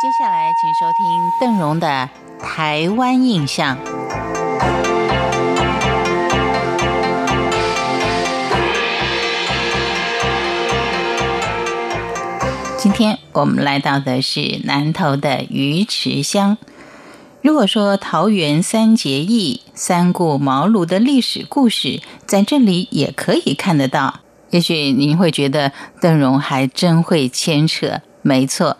接下来，请收听邓荣的《台湾印象》。今天我们来到的是南投的鱼池乡。如果说桃园三结义、三顾茅庐的历史故事，在这里也可以看得到。也许您会觉得邓荣还真会牵扯，没错。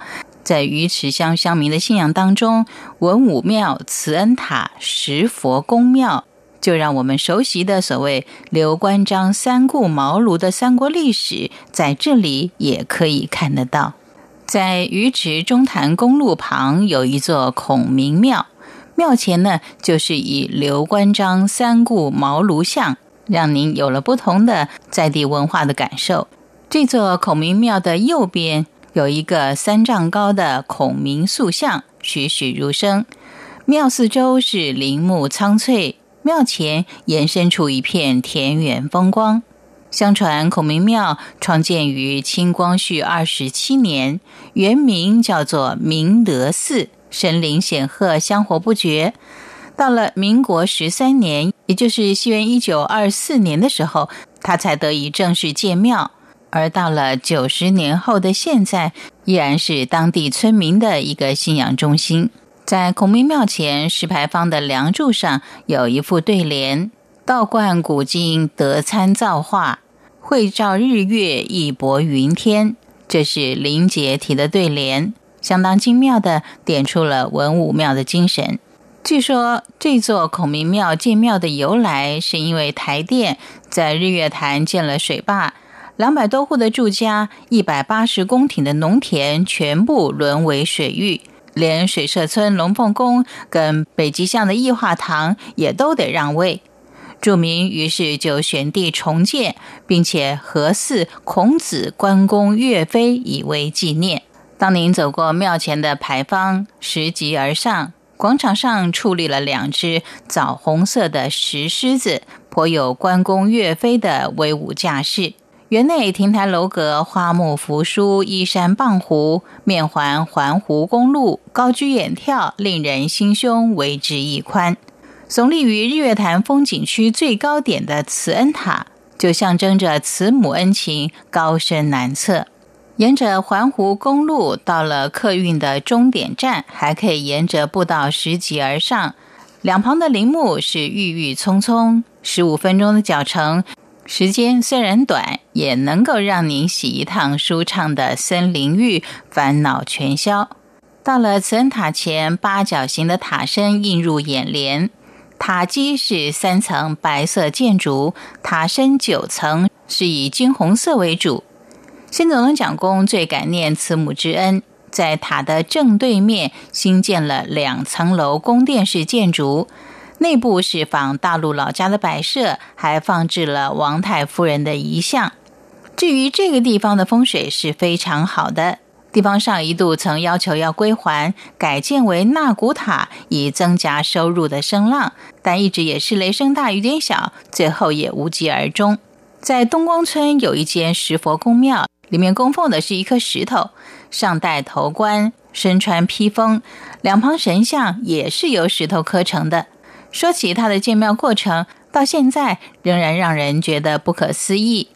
在鱼池乡乡民的信仰当中，文武庙、慈恩塔、石佛宫庙，就让我们熟悉的所谓刘关张三顾茅庐的三国历史，在这里也可以看得到。在鱼池中潭公路旁有一座孔明庙，庙前呢就是以刘关张三顾茅庐像，让您有了不同的在地文化的感受。这座孔明庙的右边。有一个三丈高的孔明塑像，栩栩如生。庙四周是林木苍翠，庙前延伸出一片田园风光。相传孔明庙创建于清光绪二十七年，原名叫做明德寺，神灵显赫，香火不绝。到了民国十三年，也就是西元一九二四年的时候，他才得以正式建庙。而到了九十年后的现在，依然是当地村民的一个信仰中心。在孔明庙前石牌坊的梁柱上有一副对联：“道观古今德参造化，会照日月义博云天。”这是林杰题的对联，相当精妙的点出了文武庙的精神。据说这座孔明庙建庙的由来，是因为台电在日月潭建了水坝。两百多户的住家，一百八十公顷的农田，全部沦为水域，连水社村龙凤宫跟北极巷的义化堂也都得让位。著名于是就选地重建，并且合祀孔子、关公、岳飞以为纪念。当您走过庙前的牌坊，拾级而上，广场上矗立了两只枣红色的石狮子，颇有关公、岳飞的威武架势。园内亭台楼阁、花木扶疏、依山傍湖，面环环湖公路，高居远眺，令人心胸为之一宽。耸立于日月潭风景区最高点的慈恩塔，就象征着慈母恩情高深难测。沿着环湖公路到了客运的终点站，还可以沿着步道拾级而上。两旁的林木是郁郁葱葱，十五分钟的脚程。时间虽然短，也能够让您洗一趟舒畅的森林浴，烦恼全消。到了慈恩塔前，八角形的塔身映入眼帘。塔基是三层白色建筑，塔身九层是以金红色为主。新总统蒋公最感念慈母之恩，在塔的正对面新建了两层楼宫殿式建筑。内部是仿大陆老家的摆设，还放置了王太夫人的遗像。至于这个地方的风水是非常好的，地方上一度曾要求要归还，改建为纳古塔，以增加收入的声浪，但一直也是雷声大雨点小，最后也无疾而终。在东光村有一间石佛宫庙，里面供奉的是一颗石头，上戴头冠，身穿披风，两旁神像也是由石头刻成的。说起他的建庙过程，到现在仍然让人觉得不可思议。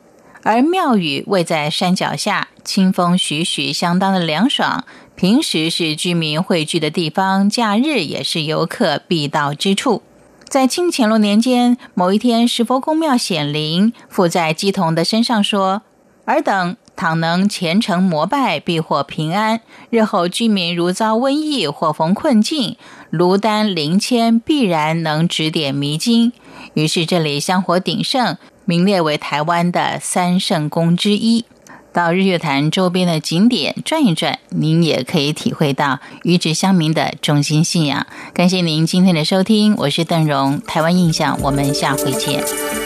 而庙宇位在山脚下，清风徐徐，相当的凉爽。平时是居民汇聚的地方，假日也是游客必到之处。在清乾隆年间，某一天，石佛宫庙显灵，附在姬童的身上说：“尔等。”倘能虔诚膜拜，必获平安。日后居民如遭瘟疫或逢困境，卢丹灵签必然能指点迷津。于是这里香火鼎盛，名列为台湾的三圣宫之一。到日月潭周边的景点转一转，您也可以体会到与之乡民的中心信仰。感谢您今天的收听，我是邓荣，台湾印象，我们下回见。